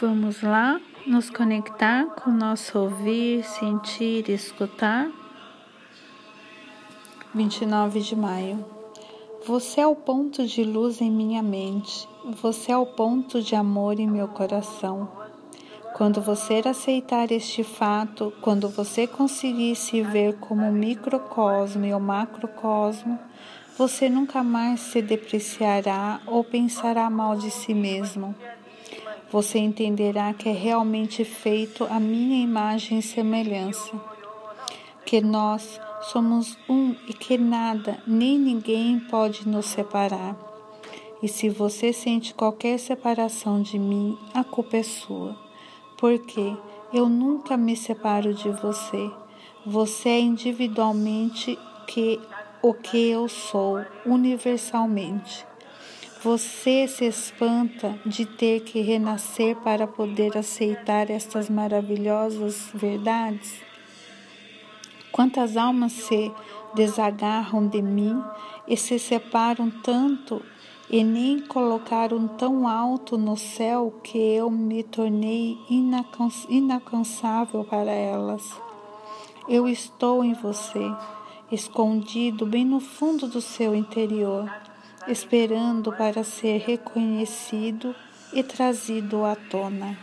Vamos lá nos conectar com o nosso ouvir, sentir, escutar. 29 de maio. Você é o ponto de luz em minha mente, você é o ponto de amor em meu coração. Quando você aceitar este fato, quando você conseguir se ver como o microcosmo e o macrocosmo, você nunca mais se depreciará ou pensará mal de si mesmo. Você entenderá que é realmente feito a minha imagem e semelhança, que nós somos um e que nada nem ninguém pode nos separar. E se você sente qualquer separação de mim, a culpa é sua porque eu nunca me separo de você. Você é individualmente que o que eu sou, universalmente. Você se espanta de ter que renascer para poder aceitar estas maravilhosas verdades? Quantas almas se desagarram de mim e se separam tanto e nem colocaram tão alto no céu que eu me tornei inalcançável para elas. Eu estou em você, escondido bem no fundo do seu interior, esperando para ser reconhecido e trazido à tona.